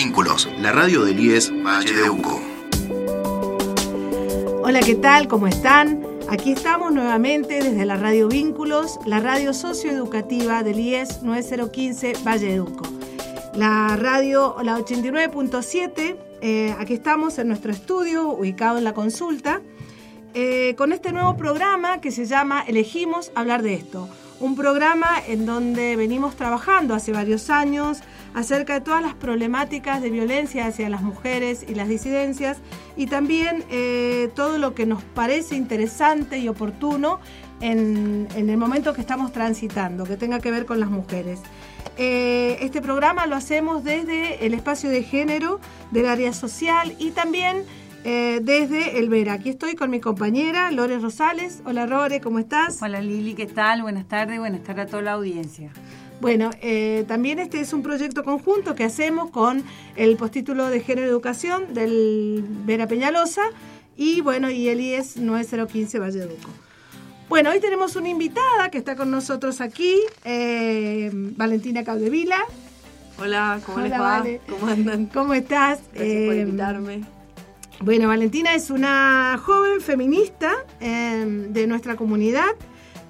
Vínculos, la radio del IES Valle de Uco. Hola, ¿qué tal? ¿Cómo están? Aquí estamos nuevamente desde la Radio Vínculos, la radio socioeducativa del IES 9015 Valle de Uco. La radio, la 89.7, eh, aquí estamos en nuestro estudio, ubicado en la consulta, eh, con este nuevo programa que se llama Elegimos hablar de esto. Un programa en donde venimos trabajando hace varios años acerca de todas las problemáticas de violencia hacia las mujeres y las disidencias y también eh, todo lo que nos parece interesante y oportuno en, el momento que estamos transitando, que tenga que ver con las mujeres. Eh, este programa lo hacemos desde el espacio de género del área social y también eh, desde el Vera. Aquí estoy con mi compañera Lore Rosales. Hola Lore, ¿cómo estás? Hola Lili, ¿qué tal? Buenas tardes, buenas tardes a toda la audiencia. Bueno, eh, también este es un proyecto conjunto que hacemos con el postítulo de Género y Educación del Vera Peñalosa y bueno, y el IES 9015 Valleduco. Bueno, hoy tenemos una invitada que está con nosotros aquí, eh, Valentina Caldevila. Hola, ¿cómo les va? ¿Cómo andan? ¿Cómo estás? Gracias por eh, invitarme. Bueno, Valentina es una joven feminista de nuestra comunidad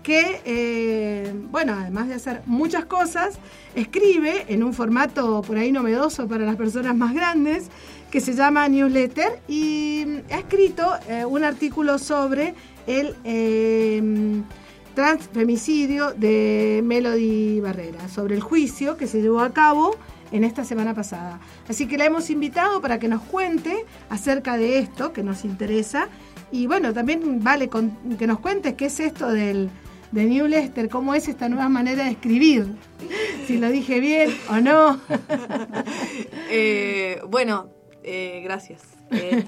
que, eh, bueno, además de hacer muchas cosas, escribe en un formato por ahí novedoso para las personas más grandes, que se llama Newsletter, y ha escrito eh, un artículo sobre el eh, transfemicidio de Melody Barrera, sobre el juicio que se llevó a cabo en esta semana pasada. Así que la hemos invitado para que nos cuente acerca de esto que nos interesa. Y bueno, también vale que nos cuentes qué es esto del de New Lester, cómo es esta nueva manera de escribir, si lo dije bien o no. Eh, bueno, eh, gracias. Eh,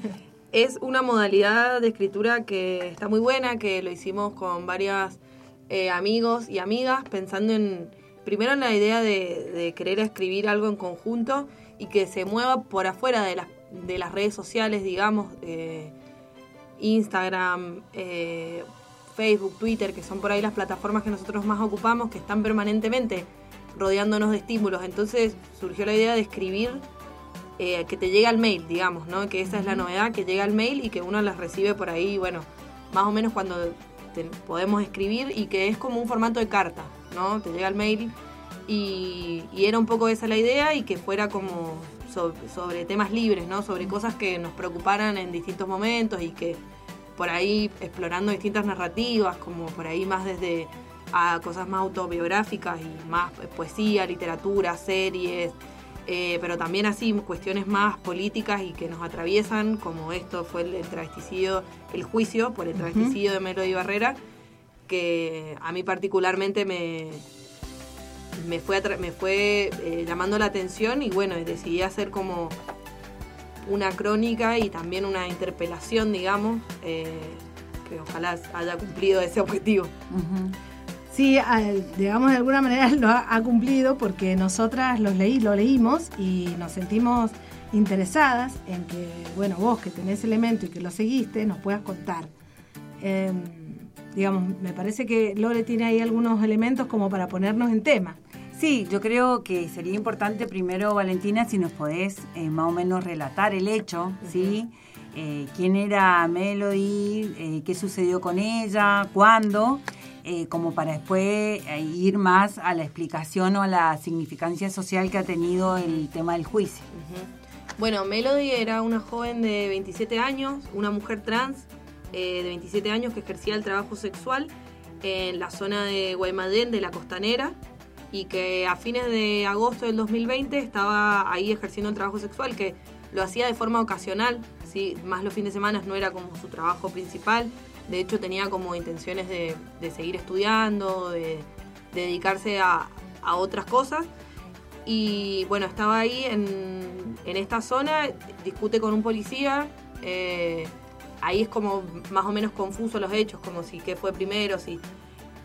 es una modalidad de escritura que está muy buena, que lo hicimos con varios amigos y amigas, pensando en, primero en la idea de, querer escribir algo en conjunto y que se mueva por afuera de las, de las redes sociales, digamos, Instagram, Facebook, Twitter, que son por ahí las plataformas que nosotros más ocupamos, que están permanentemente rodeándonos de estímulos. Entonces surgió la idea de escribir, eh, que te llegue al mail, digamos, ¿no? Que esa es la novedad, que llega al mail y que uno las recibe por ahí, bueno, más o menos cuando podemos escribir y que es como un formato de carta, ¿no? Te llega al mail y, era un poco esa la idea y que fuera como sobre, sobre temas libres, ¿no? Sobre cosas que nos preocuparan en distintos momentos y que por ahí explorando distintas narrativas, como por ahí más desde a cosas más autobiográficas y más poesía, literatura, series, eh, pero también así cuestiones más políticas y que nos atraviesan, como esto fue el, travesticidio, el juicio por el travesticidio de Melody Barrera, que a mí particularmente me, me fue, me fue eh, llamando la atención y bueno, decidí hacer como una crónica y también una interpelación, digamos, eh, que ojalá haya cumplido ese objetivo. Sí, digamos de alguna manera lo ha, cumplido porque nosotras los leí, lo leímos y nos sentimos interesadas en que, bueno, vos que tenés elemento y que lo seguiste, nos puedas contar. Em, digamos, me parece que Lore tiene ahí algunos elementos como para ponernos en tema. Sí, yo creo que sería importante primero, Valentina, si nos podés eh, más o menos relatar el hecho, ¿sí? Eh, ¿Quién era Melody? Eh, ¿Qué sucedió con ella? ¿Cuándo? como para después ir más a la explicación o a la significancia social que ha tenido el tema del juicio. Bueno, Melody era una joven de 27 años, una mujer trans de 27 años que ejercía el trabajo sexual en la zona de Guaymallén, de la Costanera, y que a fines de agosto del 2020 estaba ahí ejerciendo un trabajo sexual que lo hacía de forma ocasional, ¿sí? más los fines de semana no era como su trabajo principal, de hecho tenía como intenciones de, seguir estudiando, de, dedicarse a, otras cosas. Y bueno, estaba ahí en, esta zona, discute con un policía, eh, ahí es como más o menos confuso los hechos, como si qué fue primero, si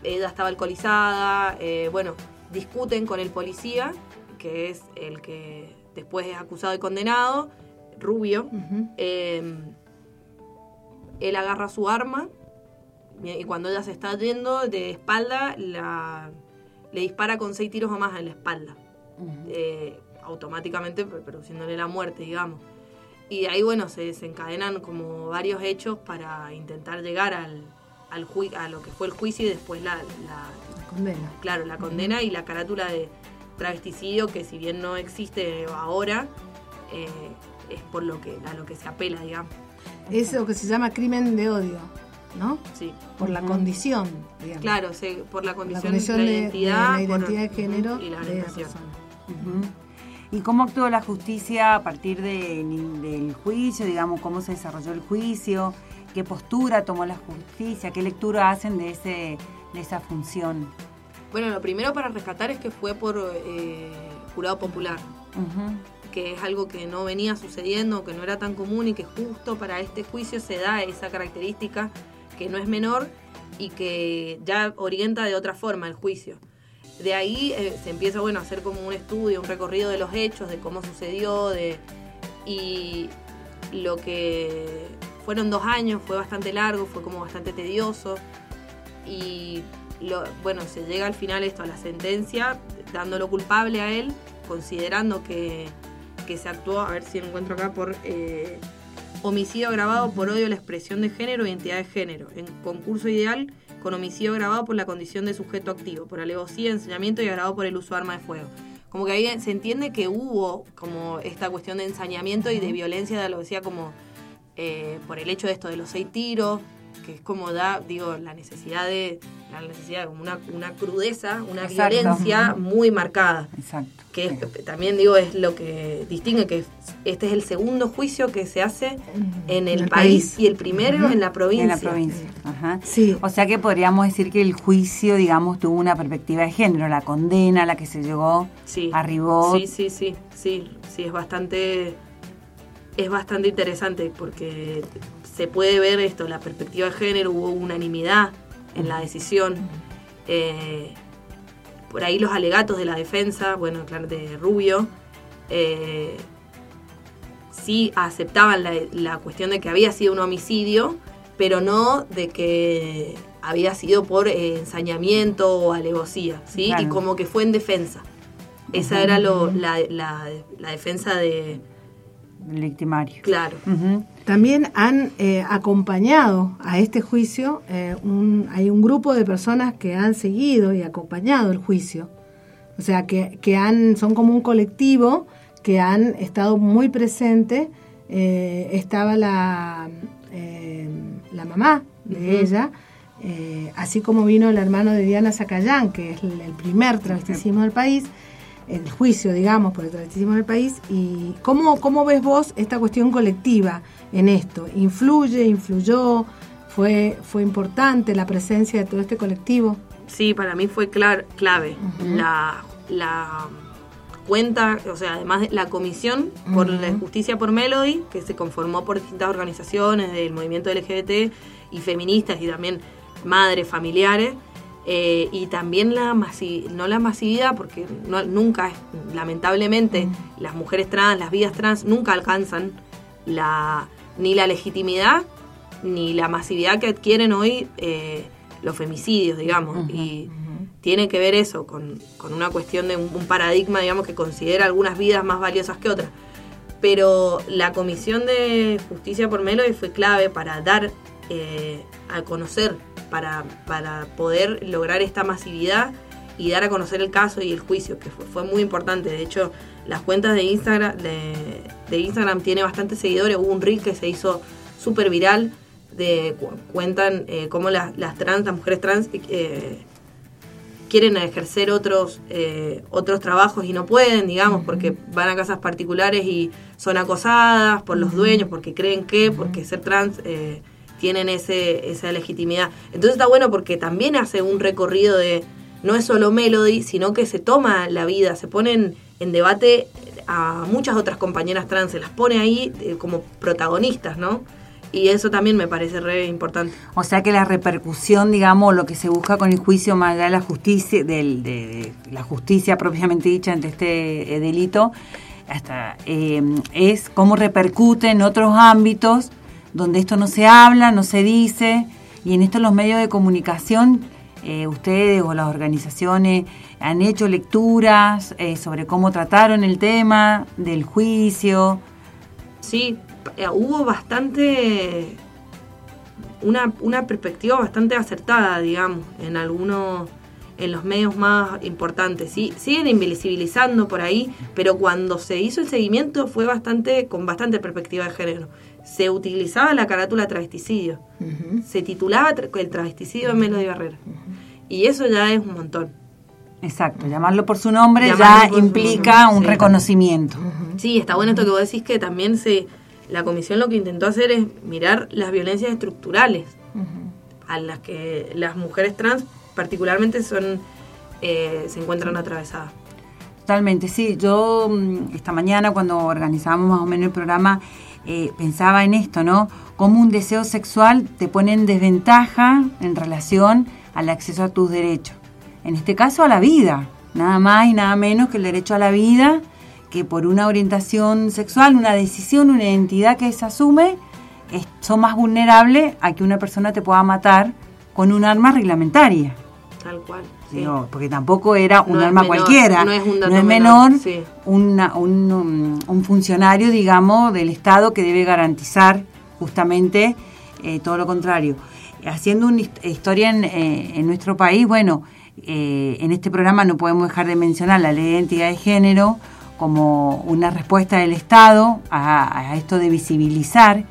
ella estaba alcoholizada, eh, bueno, discuten con el policía, que es el que después es acusado y condenado, Rubio. Em, él agarra su arma y cuando ella se está yendo de espalda, la, le dispara con seis tiros o más en la espalda. Eh, automáticamente produciéndole la muerte, digamos. Y ahí, bueno, se desencadenan como varios hechos para intentar llegar al, al a lo que fue el juicio y después la, condena. Claro, la condena y la carátula de travesticidio que si bien no existe ahora, eh, es por lo que, a lo que se apela, digamos. Es lo que se llama crimen de odio, ¿no? Sí. Por la condición, digamos. Claro, por la condición, de, la identidad, de, identidad de género y la orientación. ¿Y cómo actuó la justicia a partir del juicio? Digamos, cómo se desarrolló el juicio, qué postura tomó la justicia, qué lectura hacen de, ese, de esa función. Bueno, lo primero para rescatar es que fue por eh, jurado popular, que es algo que no venía sucediendo, que no era tan común y que justo para este juicio se da esa característica que no es menor y que ya orienta de otra forma el juicio. De ahí eh, se empieza bueno, a hacer como un estudio, un recorrido de los hechos, de cómo sucedió, de, y lo que fueron dos años, fue bastante largo, fue como bastante tedioso. Y lo, bueno, se llega al final esto a la sentencia, dándolo culpable a él, considerando que, se actuó, a ver si encuentro acá, por eh, homicidio agravado por odio a la expresión de género e identidad de género, en concurso ideal con homicidio agravado por la condición de sujeto activo, por alevosía, ensañamiento y agravado por el uso de arma de fuego. Como que ahí se entiende que hubo como esta cuestión de ensañamiento y de violencia de alevosía como eh, por el hecho de esto de los seis tiros, que es como da, digo, la necesidad de, la necesidad como una, una crudeza, una violencia muy marcada. Exacto. Que también digo es lo que distingue que este es el segundo juicio que se hace en el, país, y el primero en la provincia. En la provincia. Ajá. Sí. O sea que podríamos decir que el juicio, digamos, tuvo una perspectiva de género, la condena a la que se llegó, sí. arribó. Sí, sí, sí, sí, sí, es bastante es bastante interesante porque se puede ver esto, la perspectiva de género, hubo unanimidad en la decisión. Eh, por ahí los alegatos de la defensa, bueno, claro, de Rubio, eh, sí aceptaban la, cuestión de que había sido un homicidio, pero no de que había sido por eh, ensañamiento o alevosía, ¿sí? Y como que fue en defensa. Esa era lo, la, la defensa de, el victimario. Claro. También han eh, acompañado a este juicio, eh, hay un grupo de personas que han seguido y acompañado el juicio. O sea, que, que han, son como un colectivo que han estado muy presentes. Eh, estaba la, la mamá de ella, así como vino el hermano de Diana Zacayán, que es el, primer travesticismo del país el juicio, digamos, por el travestismo del país. ¿Y cómo, cómo ves vos esta cuestión colectiva en esto? ¿Influye, influyó? ¿Fue, fue importante la presencia de todo este colectivo? Sí, para mí fue clave. la, la cuenta, o sea, además de la comisión por la justicia por Melody, que se conformó por distintas organizaciones del movimiento LGBT y feministas y también madres, familiares, eh, y también la masividad, no la masividad, porque no, nunca, lamentablemente, las mujeres trans, las vidas trans, nunca alcanzan la, ni la legitimidad ni la masividad que adquieren hoy eh, los femicidios, digamos. y tiene que ver eso con, una cuestión de un, paradigma, digamos, que considera algunas vidas más valiosas que otras. Pero la Comisión de Justicia por Melody fue clave para dar eh, a conocer para, para poder lograr esta masividad y dar a conocer el caso y el juicio, que fue, muy importante. De hecho, las cuentas de Instagram, de, Instagram tiene bastantes seguidores. Hubo un reel que se hizo súper viral de cuentan eh, cómo las, trans, las mujeres trans eh, quieren ejercer otros eh, otros trabajos y no pueden, digamos, porque van a casas particulares y son acosadas por los dueños, porque creen que, porque ser trans eh, tienen ese, esa legitimidad. Entonces está bueno porque también hace un recorrido de, no es solo Melody, sino que se toma la vida, se ponen en debate a muchas otras compañeras trans, se las pone ahí eh, como protagonistas, ¿no? Y eso también me parece re importante. O sea que la repercusión, digamos, lo que se busca con el juicio más allá de la justicia, del, de, la justicia propiamente dicha ante este eh, delito, hasta eh, es cómo repercute en otros ámbitos donde esto no se habla, no se dice, y en esto los medios de comunicación eh, ustedes o las organizaciones han hecho lecturas eh, sobre cómo trataron el tema del juicio. Sí, eh, hubo bastante, una, una perspectiva bastante acertada, digamos, en algunos en los medios más importantes. ¿sí? Siguen invisibilizando por ahí, pero cuando se hizo el seguimiento fue bastante con bastante perspectiva de género. Se utilizaba la carátula travesticidio. Se titulaba el travesticidio de Melody Barrera. Y eso ya es un montón. Exacto, llamarlo por su nombre ya implica un reconocimiento. Sí, está bueno esto que vos decís que también se la comisión lo que intentó hacer es mirar las violencias estructurales a las que las mujeres trans particularmente son eh, se encuentran atravesadas. Totalmente, sí. Yo mm, esta mañana cuando organizábamos más o menos el programa eh, pensaba en esto, ¿no? Cómo un deseo sexual te pone en desventaja en relación al acceso a tus derechos. En este caso a la vida, nada más y nada menos que el derecho a la vida, que por una orientación sexual, una decisión, una identidad que se asume, son más vulnerables a que una persona te pueda matar con un arma reglamentaria. Tal cual. porque tampoco era un arma cualquiera. No es, un no es menor, un, funcionario, digamos, del Estado que debe garantizar justamente eh, todo lo contrario. Haciendo una historia en, eh, nuestro país, bueno, eh, en este programa no podemos dejar de mencionar la ley de identidad de género como una respuesta del Estado a, a esto de visibilizar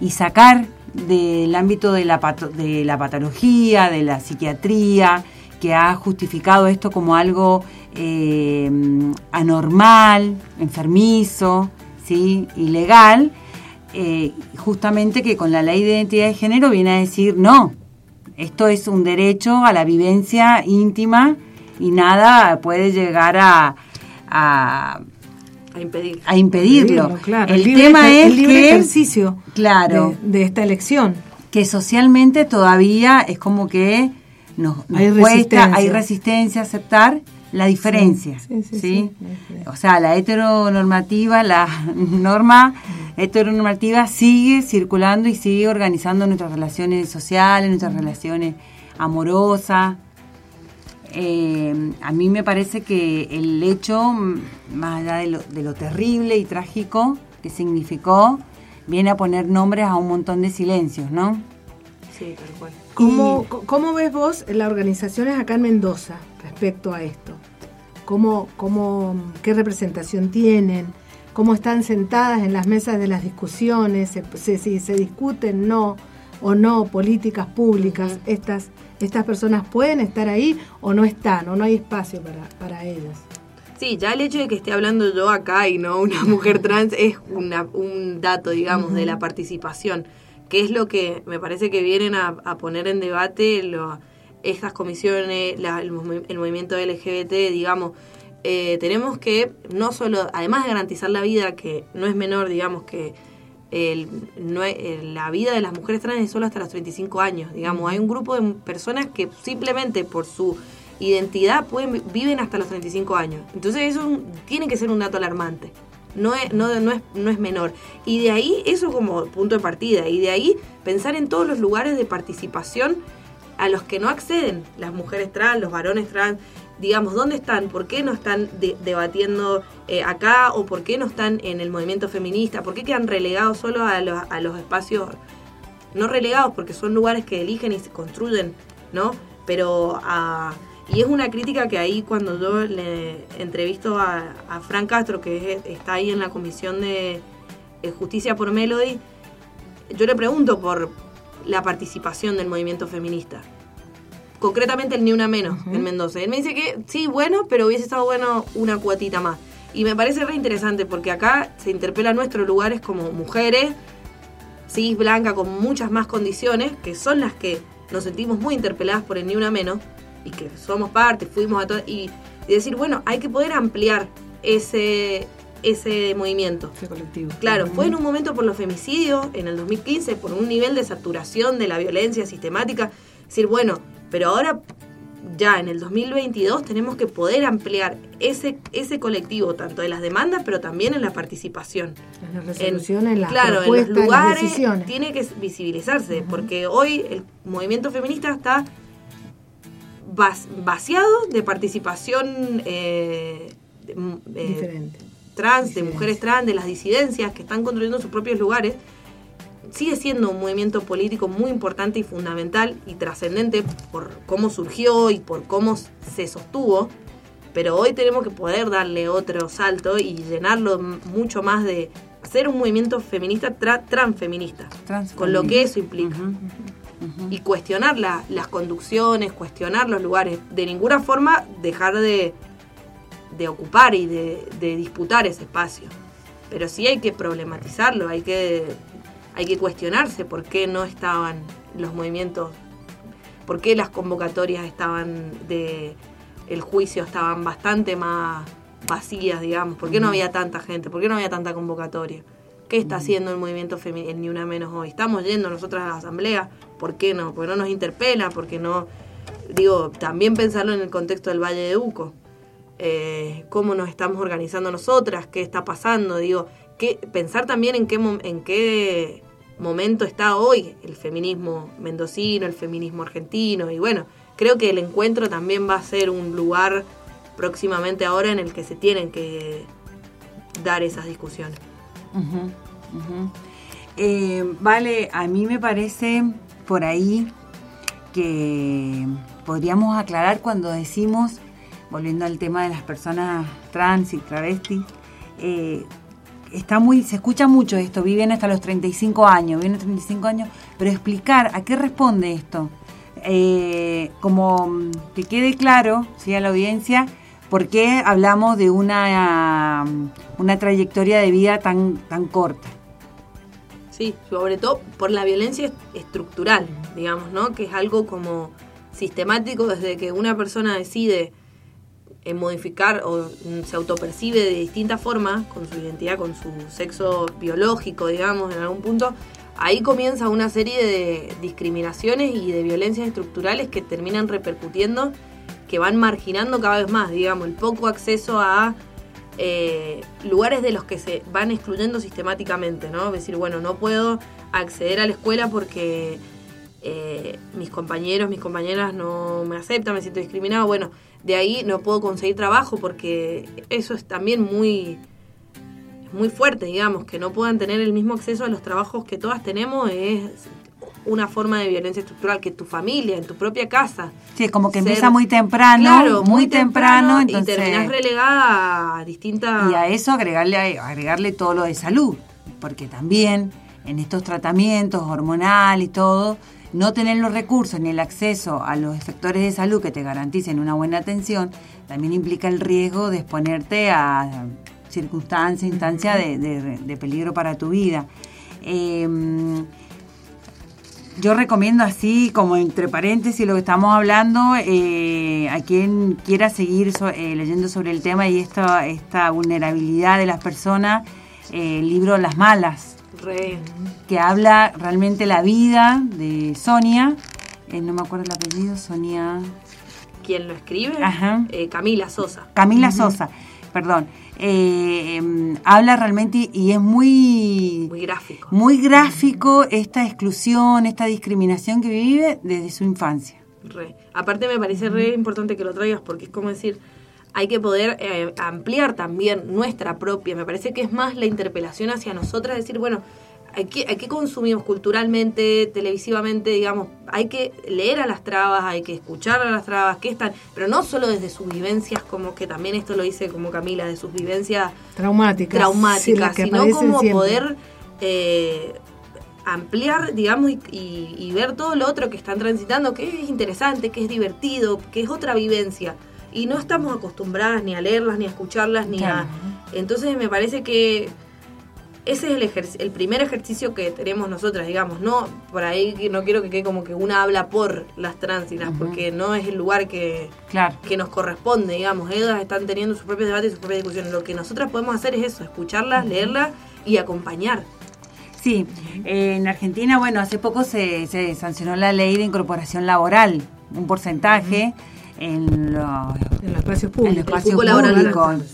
y sacar del ámbito de la, de la patología, de la psiquiatría, que ha justificado esto como algo eh, anormal, enfermizo, ¿sí? ilegal, eh, justamente que con la ley de identidad de género viene a decir no, esto es un derecho a la vivencia íntima y nada puede llegar a, a a, impedirlo. El, tema es el libre ejercicio claro, de, esta elección. Que socialmente todavía es como que nos, hay cuesta, resistencia. hay resistencia a aceptar la diferencia. Sí, O sea, la heteronormativa, la norma heteronormativa sigue circulando y sigue organizando nuestras relaciones sociales, nuestras relaciones amorosas. Eh, a mí me parece que el hecho, más allá de lo, de lo terrible y trágico que significó, viene a poner nombres a un montón de silencios, ¿no? Sí, tal cual. ¿Cómo, ¿Cómo, ves vos las organizaciones acá en Mendoza respecto a esto? ¿Cómo, cómo, ¿Qué representación tienen? ¿Cómo están sentadas en las mesas de las discusiones? ¿Si se, se, discuten no o no políticas públicas? Estas, ¿Estas personas pueden estar ahí o no están o no hay espacio para, para ellas? Sí, ya el hecho de que esté hablando yo acá y no una mujer trans es un dato, digamos, de la participación que es lo que me parece que vienen a, poner en debate estas comisiones, el, movimiento LGBT, digamos. Eh, tenemos que no solo, además de garantizar la vida, que no es menor, digamos, que el, no la vida de las mujeres trans es solo hasta los 35 años, digamos. Hay un grupo de personas que simplemente por su identidad pueden, viven hasta los 35 años. Entonces eso tiene que ser un dato alarmante no es, no, no, es, no es menor. Y de ahí, eso como punto de partida, y de ahí pensar en todos los lugares de participación a los que no acceden las mujeres trans, los varones trans, digamos, ¿dónde están? ¿Por qué no están debatiendo eh, acá o por qué no están en el movimiento feminista? ¿Por qué quedan relegados solo a los, a los espacios, no relegados porque son lugares que eligen y se construyen, ¿no? Pero a y es una crítica que ahí cuando yo le entrevisto a, a Fran Castro, que está ahí en la comisión de Justicia por Melody, yo le pregunto por la participación del movimiento feminista. Concretamente el Ni Una Menos en Mendoza. Él me dice que sí, bueno, pero hubiese estado bueno una cuatita más. Y me parece re interesante porque acá se interpela nuestros lugares como mujeres, cis, blanca, con muchas más condiciones, que son las que nos sentimos muy interpeladas por el Ni Una Menos y que somos parte, fuimos a todo, y, decir, bueno, hay que poder ampliar ese, ese movimiento. Ese colectivo. Claro, fue en un momento por los femicidios, en el 2015, por un nivel de saturación de la violencia sistemática, decir, bueno, pero ahora ya en el 2022 tenemos que poder ampliar ese, ese colectivo, tanto de las demandas, pero también en la participación. En las resoluciones, en, las claro, en los lugares, tiene que visibilizarse, porque hoy el movimiento feminista está vas- vaciado de participación eh, de- eh, Diferente. trans, de mujeres trans, de las disidencias que están construyendo sus propios lugares, sigue siendo un movimiento político muy importante y fundamental y trascendente por cómo surgió y por cómo se sostuvo, pero hoy tenemos que poder darle otro salto y llenarlo mucho más de hacer un movimiento feminista tra- transfeminista, con lo que eso implica. Y cuestionar la- las conducciones, cuestionar los lugares. De ninguna forma dejar de, de ocupar y de, de disputar ese espacio. Pero sí hay que problematizarlo, hay que, hay que cuestionarse por qué no estaban los movimientos, por qué las convocatorias estaban de el juicio estaban bastante más vacías, digamos, por qué no había tanta gente, por qué no había tanta convocatoria. ¿Qué está haciendo el movimiento femenino Ni Una Menos hoy? Estamos yendo nosotras a la asamblea, ¿por qué no? Porque no nos interpela, porque no... Digo, también pensarlo en el contexto del Valle de Uco. Eh, cómo nos estamos organizando nosotras, qué está pasando, digo, qué, pensar también en qué, en qué momento está hoy el feminismo mendocino, el feminismo argentino, y bueno, creo que el encuentro también va a ser un lugar próximamente ahora en el que se tienen que dar esas discusiones. Eh, vale, a mí me parece por ahí que podríamos aclarar cuando decimos, volviendo al tema de las personas trans y travestis, eh, está muy, se escucha mucho esto, viven hasta los 35 años, viven hasta los 35 años, pero explicar a qué responde esto, Eh, como mm, que quede claro, ¿sí? a la audiencia, por qué hablamos de una, una trayectoria de vida tan, tan corta. Sí, sobre todo por la violencia est- estructural, digamos, ¿no? Que es algo como sistemático desde que una persona decide eh, modificar o mm, se autopercibe de distinta forma con su identidad, con su sexo biológico, digamos, en algún punto, ahí comienza una serie de discriminaciones y de violencias estructurales que terminan repercutiendo, que van marginando cada vez más, digamos, el poco acceso a eh, lugares de los que se van excluyendo sistemáticamente, ¿no? Es decir, bueno, no puedo acceder a la escuela porque eh, mis compañeros, mis compañeras no me aceptan, me siento discriminado. Bueno, de ahí no puedo conseguir trabajo porque eso es también muy, muy fuerte, digamos, que no puedan tener el mismo acceso a los trabajos que todas tenemos es una forma de violencia estructural que tu familia, en tu propia casa. Sí, es como que ser- empieza muy temprano, Claro, muy, temprano, y entonces, terminás relegada a distintas... y a eso agregarle, agregarle todo lo de salud, porque también en estos tratamientos hormonal y todo, no tener los recursos ni el acceso a los efectores de salud que te garanticen una buena atención, también implica el riesgo de exponerte a circunstancias, instancias de, de- de peligro para tu vida. Eh, yo recomiendo así, como entre paréntesis, lo que estamos hablando, eh, a quien quiera seguir so- eh, leyendo sobre el tema y esta, esta vulnerabilidad de las personas, eh, el libro Las Malas, Re- que habla realmente la vida de Sonia, eh, no me acuerdo el apellido, Sonia ¿Quién lo escribe? Ajá. Camila Sosa. Camila Sosa, perdón. Eh, em, habla realmente y, y es muy, Muy gráfico. muy gráfico esta exclusión, esta discriminación que vive desde su infancia. Re. Aparte me parece re importante que lo traigas porque es como decir, hay que poder eh, ampliar también nuestra propia, me parece que es más la interpelación hacia nosotras, decir, bueno, hay que, hay que consumimos culturalmente, televisivamente, digamos, hay que leer a las trabas, hay que escuchar a las trabas, que están, pero no solo desde sus vivencias, como que también esto lo dice como Camila, de sus vivencias Traumáticas. sino como siempre. poder eh, ampliar, digamos, y, y- y ver todo lo otro que están transitando, que es interesante, que es divertido, que es otra vivencia. Y no estamos acostumbradas ni a leerlas, ni a escucharlas, ni Claro. a... Entonces me parece que ese es el, ejerc- el primer ejercicio que tenemos nosotras, digamos, no por ahí que no quiero que quede como que una habla por las trans y las, Ujú. porque no es el lugar que, Claro. que nos corresponde, digamos. Ellas están teniendo sus propios debates y sus propias discusiones. Lo que nosotras podemos hacer es eso, escucharlas, leerlas y acompañar. Sí, eh, en Argentina, bueno, hace poco se, se sancionó la ley de incorporación laboral, un porcentaje en los En los espacios en el públicos. espacio cupo laboral trans.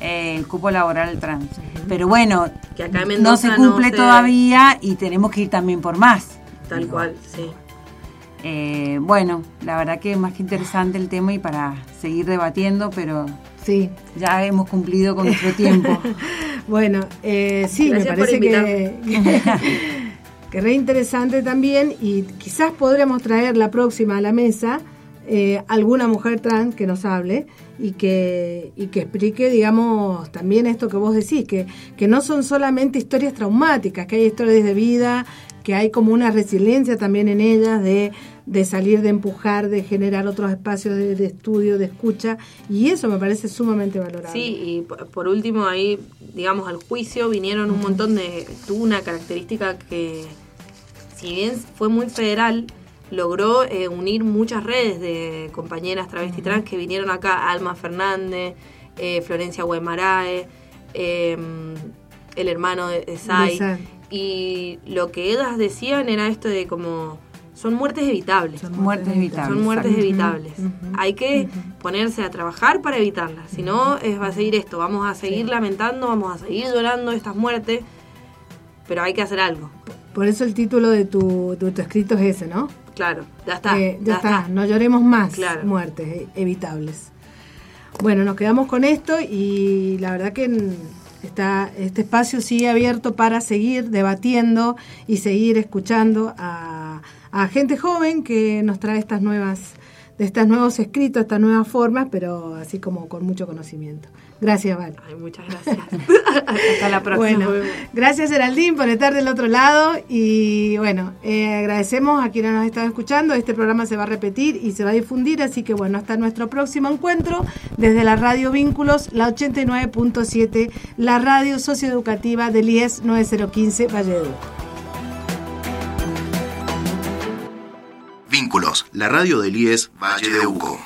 Eh, el cupo laboral trans. Pero bueno, Que acá en no se cumple no se- todavía y tenemos que ir también por más. Tal Digo, cual, sí. Eh, bueno, la verdad que es más que interesante el tema y para seguir debatiendo, pero sí. ya hemos cumplido con nuestro tiempo. bueno, eh, sí, me parece que, que re interesante también y quizás podremos traer la próxima a la mesa eh, alguna mujer trans que nos hable y que, y que explique, digamos, también esto que vos decís, que, que no son solamente historias traumáticas, que hay historias de vida, que hay como una resiliencia también en ellas de, de salir, de empujar, de generar otros espacios de, estudio, de escucha, y eso me parece sumamente valorable. Sí, y por último ahí, digamos, al juicio vinieron un montón de... tuvo una característica que, si bien fue muy federal, logró eh, unir muchas redes de compañeras travesti trans que vinieron acá, Alma Fernández, eh, Florencia Guemarae, em, el hermano de, Sai. Y lo que ellas decían era esto de como son muertes evitables. Son muertes evitables. Son muertes evitables. Hay que ponerse a trabajar para evitarlas. Si no, es, va a seguir esto. Vamos a seguir lamentando, vamos a seguir llorando estas muertes, pero hay que hacer algo. Por eso el título de tu, de tu escrito es ese, ¿no? Claro, ya está. Eh, ya, está. no lloremos más muertes evitables. Bueno, nos quedamos con esto y la verdad que está, este espacio sigue abierto para seguir debatiendo y seguir escuchando a, a gente joven que nos trae estas nuevas de estos nuevos escritos, estas nuevas formas, pero así como con mucho conocimiento. Gracias, Val. Ay, muchas gracias. Hasta la próxima. Bueno, gracias, Geraldine, por estar del otro lado. Y bueno, eh, agradecemos a quienes nos están escuchando. Este programa se va a repetir y se va a difundir, así que bueno, hasta nuestro próximo encuentro desde la Radio Vínculos, la 89.7, la radio socioeducativa del IES 9015 Valledupar. Vínculos, la radio del IES Valle de Uco.